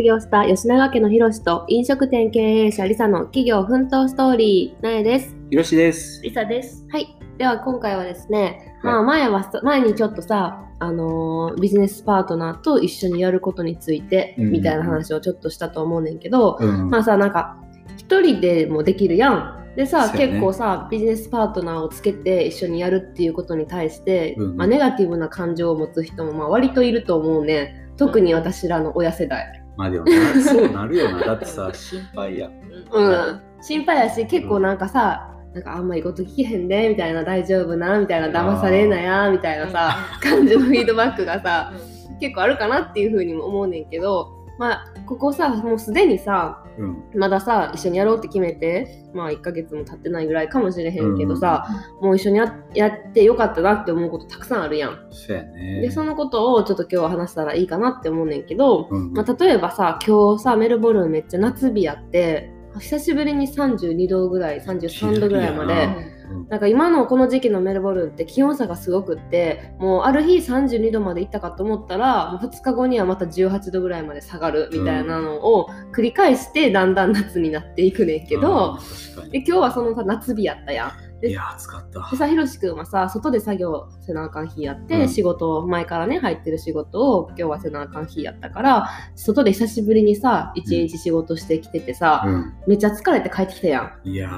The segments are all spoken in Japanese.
卒業した吉永家のひろしと飲食店経営者リサの企業奮闘ストーリー、なえです。ひろしです。リサです。はい。では今回はですね、はいまあ前はさ、前にちょっとさ、あのービジネスパートナーと一緒にやることについて、うんみたいな話をちょっとしたと思うねんけど、うんまあさ、なんか、一人でもできるやん。でさ、そうやね結構さ、ビジネスパートナーをつけて一緒にやるっていうことに対して、うんまあ、ネガティブな感情を持つ人もまあ割といると思うね。特に私らの親世代。まあでもな、そうなるよな。だってさ、心配や。うん。心配やし、結構なんかさ、なんかあんまりこと聞けへんで、みたいな、大丈夫な、みたいな、騙されんなや、みたいなさ、感じのフィードバックがさ、結構あるかなっていうふうにも思うねんけど、まあ、ここさ、もうすでにさ、うん。まださ、一緒にやろうって決めて、まあ1ヶ月も経ってないぐらいかもしれへんけどさ、もう一緒にややってよかったなって思うことたくさんあるやん。そね。で、そのことをちょっと今日は話したらいいかなって思うねんけど、うん、まあ、例えばさ、今日さ、メルボルンめっちゃ夏日やって、久しぶりに32度ぐらい、33度ぐらいまで、うんなんか今のこの時期のメルボルンって気温差がすごくってもうある日32度まで行ったかと思ったらもう2日後にはまた18度ぐらいまで下がるみたいなのを繰り返してだんだん夏になっていくねんけうんど、確かに。で今日はそのさ夏日やったやん。でいや、暑かったで。さひろしくんはさ外で作業せなあかん日やって、うん仕事を前からね入ってる仕事を今日はせなあかん日やったから外で久しぶりにさ一日仕事してきててさ、うん。めっちゃ疲れて帰ってきたやんいや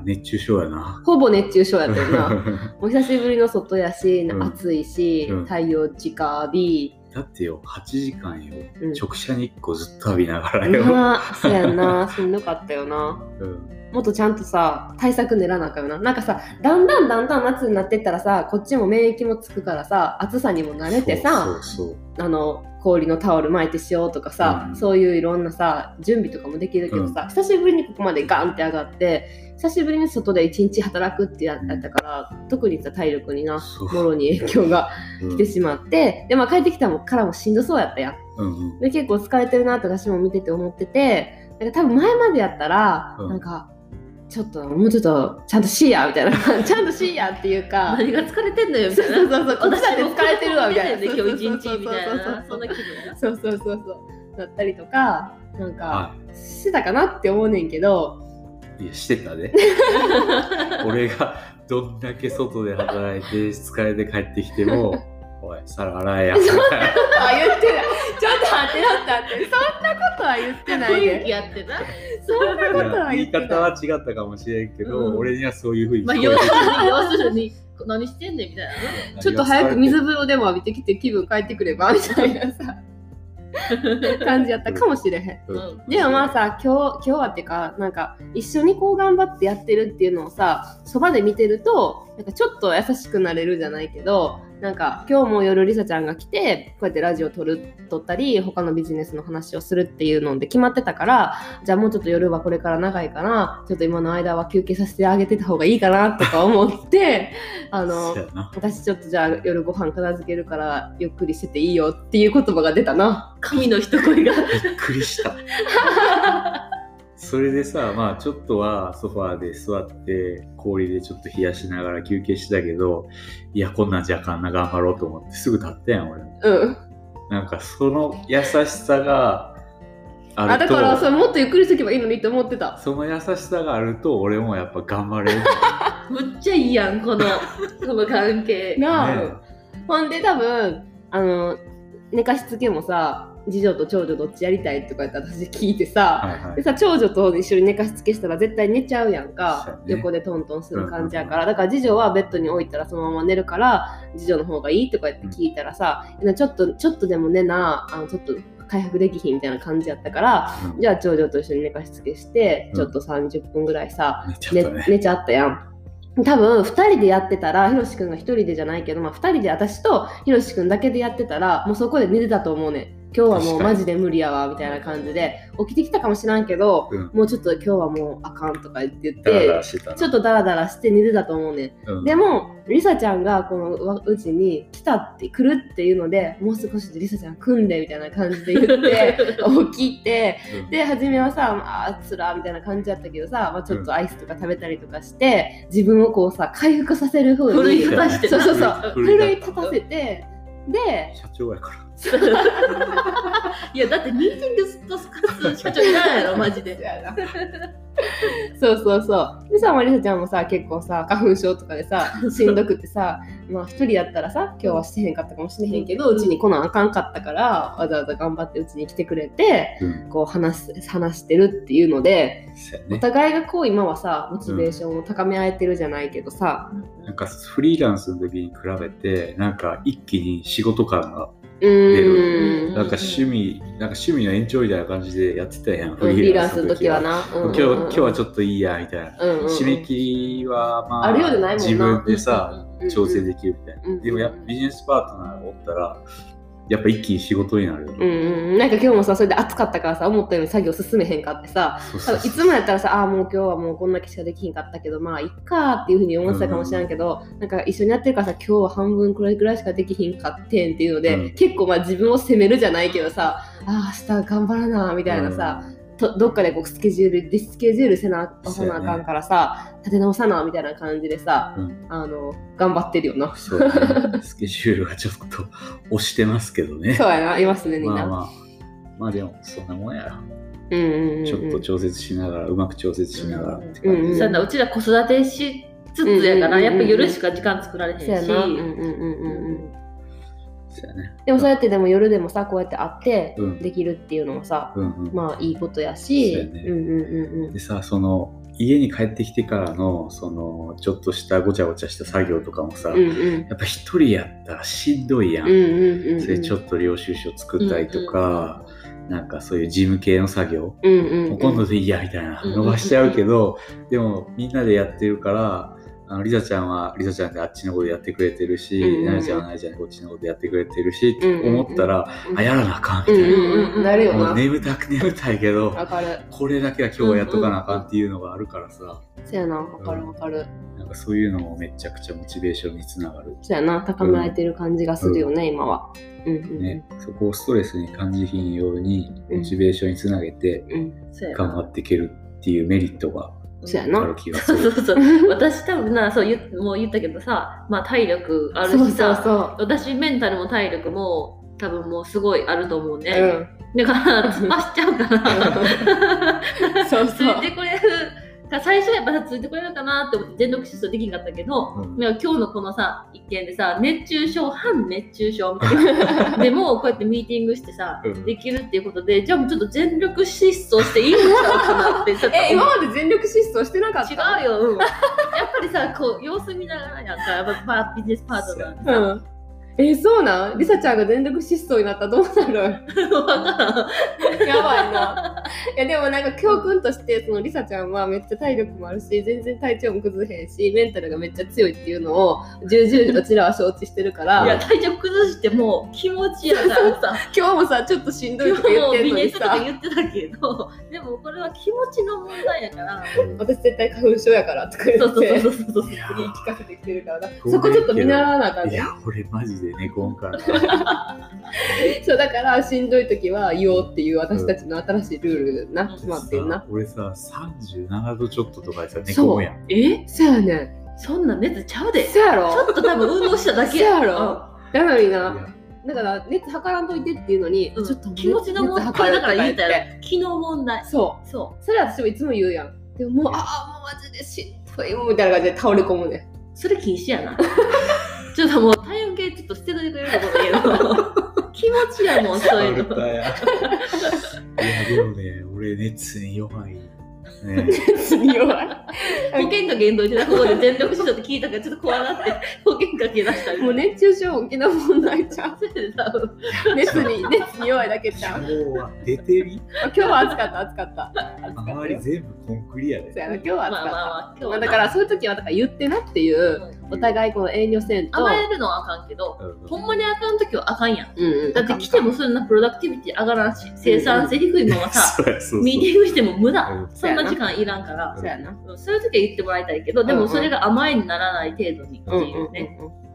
ー、熱中症やな。ほぼ熱中症やったよな。もう久しぶりの外やし、うん。暑いし、うん。太陽直火、だってよ、8時間よ。うん。直射日光ずっと浴びながらよ。なあそうやんな。しんどかったよな。うんもっとちゃんとさ対策練らなあかんよな。なんかさだんだんだんだん夏になってったらさこっちも免疫もつくからさ暑さにも慣れてさ。あの氷のタオル巻いてしようとかさ、うん。そういういろんなさ準備とかもできるけどさ、久しぶりにここまでガンって上がって久しぶりに外で一日働くってやったから、特にさ体力になもろに影響がうん。来てしまって、でまあ帰ってきたからもしんどそうやったやん。うんうん。で結構疲れてるなって私も見てて思っててなんか多分前までやったら、うん。なんかちょっともうちょっとちゃんとしいやみたいな ちゃんとしいやっていうか何が疲れてんのよみそうたいな。そうそうそうこっちだって疲れてるわみたいな今日一日みたいそうそうそうな。そんな気分や。そうそうそうそうだったりとかなんかはしてたかなって思うねんけどい。いや、してたで。俺がどんだけ外で働いて疲れて帰ってきても、おい、皿洗えや。みたいなあ言ってないちょっと待って待って待って。そんなことは言ってない雰囲気でやってな。そんなことは言い言ってない。方は違ったかもしれんけど、うん。俺にはそういうふうにまあ、要するに、要するに、何してんねんみたいな。ね。ちょっと早く水風呂でも浴びてきて気分変えてくればみたいなさ感じやったかもしれへん。うん。うん。でもまあさ今日今日はっていうかなんか一緒にこう頑張ってやってるっていうのをさそばで見てるとなんかちょっと優しくなれるじゃないけどなんか今日も夜りさちゃんが来てこうやってラジオ撮る撮ったり他のビジネスの話をするっていうので決まってたからじゃあもうちょっと夜はこれから長いからちょっと今の間は休憩させてあげてた方がいいかなとか思って あの。私ちょっとじゃあ夜ご飯片付けるからゆっくりしてていいよっていう言葉が出たな。神の一声が。びっくりした。それでさ、まあちょっとはソファーで座って氷でちょっと冷やしながら休憩してたけど、いや、こんなんじゃあかんな頑張ろうと思ってすぐ立ったやん、俺。うん。なんかその優しさがああると、だからそれもっとゆっくりしとけばいいのにって思ってた。その優しさがあると俺もやっぱ頑張れる。むっちゃいいやん、この、この関係。なあ、ねほんで多分あの寝かしつけもさ次女と長女どっちやりたいとか言って私聞いてさ、はいはい。でさ長女と一緒に寝かしつけしたら絶対寝ちゃうやんか、やね。横でトントンする感じやから、だから次女はベッドに置いたらそのまま寝るから次女の方がいいとか言って聞いたらさ、ちょっとちょっとでも寝なあのちょっと回復できひんみたいな感じやったからうん。じゃあ長女と一緒に寝かしつけして、うん。ちょっと30分ぐらいさ寝ちゃっ寝たね。寝ちゃったやん。多分2人でやってたらひろしくんが1人でじゃないけど、まあ、2人で私とひろしくんだけでやってたらもうそこで寝てたと思うねん今日はもうマジで無理やわみたいな感じで起きてきたかもしらんけど、うん。もうちょっと今日はもうあかんとか言ってちょっとダラダラして寝てたと思うねん。うん。でもりさちゃんがこのわうちに来たって来るっていうのでもう少しでりさちゃん組んでみたいな感じで言って 起きてうん。で初めはさあーつらーみたいな感じだったけどさ、まあ、ちょっとアイスとか食べたりとかして、自分をこうさ回復させる風に奮い立たしてな。そうそうそう奮い立たせてで社長やから。いやだってミーティングずっとスカす社長いらないやろマジで。そうそうそう。でさまりさちゃんもさ結構さ花粉症とかでさしんどくてさまあ一人やったらさ今日はしてへんかったかもしれへんけどうちに来なあかんかったからわざわざ頑張ってうちに来てくれてうん。こう話す話してるっていうのでお。互いがこう今はさモチベーションを高め合えてるじゃないけどさ。なんかフリーランスの時に比べて、なんか一気に仕事感が、うーん。なんか趣味、なんか趣味の延長みたいな感じでやってたやん、フリーランスの時は。な、今日今日はちょっといいやみたいな。と、うんうんうん。締め切りはまああるようでないもんな。自分でさ、うんうんうん調整できるみたいな。うんうんでもやビジネスパートナーがおったら、やっぱ一気に仕事になる。うんうん、なんか今日もさそれで暑かったからさ思ったように作業進めへんかってさいつもやったらさあーもう今日はもうこんだけしかできひんかったけどまあいっかーっていうふうに思ってたかもしれんけど、なんか一緒にやってるからさ今日は半分これぐらいしかできひんかってんっていうので、うん。結構まあ自分を責めるじゃないけどさあー明日頑張らなみたいなさ、とどっかでこうスケジュールリスケジュールせなあそうやね。かんからさ、立て直さなみたいな感じでさ、うん。あの頑張ってるよな。ね、スケジュールがちょっと押してますけどね。そうやな、いますね、みんな。まあまあ、まあでもそんなもんや。ろ。うんうんうんうん、ちょっと調節しながら、うまく調節しながらってうんうんうやなうちら子育てしつつやから、うんうんうんうんやっぱ夜しか時間作られへんし、そうやな。うんうんうんね。でもそうやってでも夜でもさこうやって会ってうん。できるっていうのもさ、うんうん。まあいいことやし、でさ、その、家に帰ってきてからの、その、ちょっとしたごちゃごちゃした作業とかもさ、うんうん。やっぱ一人やったらしんどいやん。うんうんうんうん。それちょっと領収書作ったりとか、なんかそういう事務系の作業、うんうんうん。今度でいいやみたいなうん伸ばしちゃうけど、でもみんなでやってるからあのリザちゃんはリザちゃんであっちのことやってくれてるし、うんうんナナちゃんはナナちゃんでこっちのことやってくれてるし、うんうんうん。思ったら、あやらなあかんみたいな、うんうんうん。なるよもうな眠たく眠たいけどこれだけは今日はやっとかなあかんっていうのがあるからさ、そうやなわかるわかる。なんかそういうのもめちゃくちゃモチベーションにつながる。そうやな高められてる感じがするよね、今は。うんうんうん。ね、そこをストレスに感じひんようにモチベーションにつなげて頑張っていけるっていうメリットがそうやな。ある気がす そうる。そうそう。私多分なそう言っもう言ったけどさ、まあ、体力あるしさそうそう私メンタルも体力も多分もうすごいあると思うね、うん。だから突っ走っちゃうから。そうつそう。いてくれ。る最初はやっぱついてくれるかなって思って全力疾走できんかったけど、うん。なんか今日のこのさ一件でさ熱中症反熱中症みたいな。でもこうやってミーティングしてさ、うん。できるっていうことでじゃあもうちょっと全力疾走していいのかなってちょっとえ今まで全力疾走してなかった？違うよ、うん、やっぱりさこう様子見ながらやんか。やっぱまあビジネスパートナーってさ。うん。えそうなん？りさちゃんが全力疾走になったらどうなる？わからん。やばいな。いやでもなんか教訓としてそのりさちゃんはめっちゃ体力もあるし全然体調も崩れへんしメンタルがめっちゃ強いっていうのを重々うちらは承知してるから。いや体調崩しても気持ちやからさ。今日もさちょっとしんどいとか言ってんのにさ。言ってたけどでもこれは気持ちの問題やから。私絶対花粉症やからとか言そうそうってそうそうそう。いや言い聞かせてきてるから。なそうそこちょっと見習わなあかんねいや、俺マジで寝込んから。そうだからしんどい時は言おうっていう私たちの新しいルールな、うん。決まってるな。俺さ、37度ちょっととかでさ、寝込むやん。え？そやね。そんな熱ちゃうで。んそやちょろっと多分運動しただけ。そやろ？やのにな。だから熱測らんといてっていうのに、うん。ちょっと気持ちの問題これだから言ったら昨日問題。そう。そそれは私もいつも言うやん。でももう、ああ、もうマジでしんどいもんみたいな感じで倒れ込むね。うそれ禁止やな。ちょっともう体温計ちょっと捨てといてくれるとこだけど。気持ちやもんそういうの 倒れたや。いや、でもね、俺熱に弱い。ね、別に弱い。保険かけんといてなここで全力疾走って聞いたからちょっと怖なって保険かけ出したりもう熱中症大きな問題ちゃう。熱に、熱に弱いだけちゃう。今日は出てみ今日は暑かった、暑かった。周りよ。全部コンクリやで。今日は暑かった。まあまあまあ今日はまあだからそういう時はだから言ってなっていう、お互いこの遠慮せんと。甘えるのはあかんけどうん。ほんまにあかん時はあかんやん。うんうん、だって来てもそんなプロダクティビティ上がらんし生産性低いままさ ミーティングしても無駄。うん。そんな時間いらんから。そうやな。うん。そういう時は言ってもらいたいけどでもそれが甘えにならない程度にってうんうんいうねうんうん。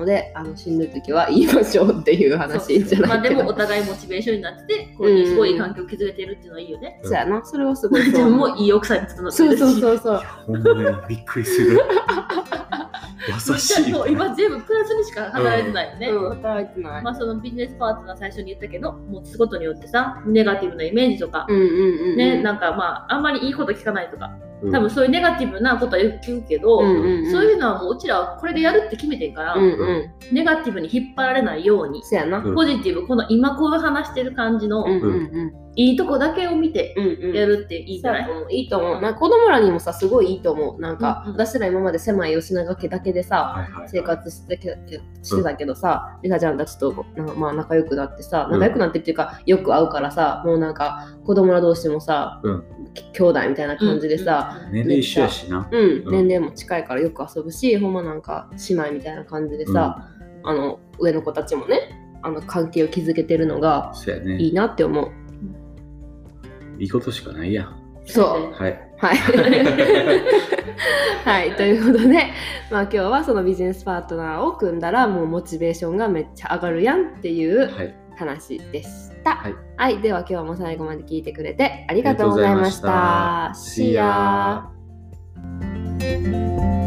ので、あのしんどい時は言いましょうっていう話じゃまあでないけど。もお互いモチベーションになっててこういうすごい環境を築けてるっていうのはいいよね。そうやな、それはすごいそうじゃあ思う。もういい奥さんに整ってそうるし。そうそうそう。ほんまにびっくりする。い優しい。そう今全部プラスにしか働いてないよね。うん、働いてない。まあそのビジネスパートナー最初に言ったけど、持つことによってさ、ネガティブなイメージとか、うんうんうんうん。ね、なんかまあ、あんまりいいこと聞かないとか、うん多分そういうネガティブなことは言うけど、うんうんうん、そういうのはもううちらはこれでやるって決めてんから、うんうん。ネガティブに引っ張られないように、そやな。うんポジティブ、この今こう話してる感じの、うんうんうん。いいとこだけを見てうんうん。やるっていいんじゃない、いいと思う。なんか子供らにもさ、すごいいいと思う。なんか、うんうん私ら今まで狭い吉永家だけでさ、生活してけしてたけどさ、リサちゃんたちとまあ仲良くなってさ、仲良くなってっていうか、よく会うからさ、もうなんか子供ら同士もさ、うん兄弟みたいな感じでさ、年齢一緒やしな。うん、うん年齢も近いからよく遊ぶし、ほんまなんか姉妹みたいな感じでさ、あの上の子たちもね、あの関係を築けてるのが。いいなって思う。いいことしかないやん。そう。はい。はい。はい、ということで、まあ、今日はそのビジネスパートナーを組んだらもうモチベーションがめっちゃ上がるやんっていうはい。話でした。はいはい、では今日も最後まで聞いてくれてありがとうございました。ありがとうございました See ya!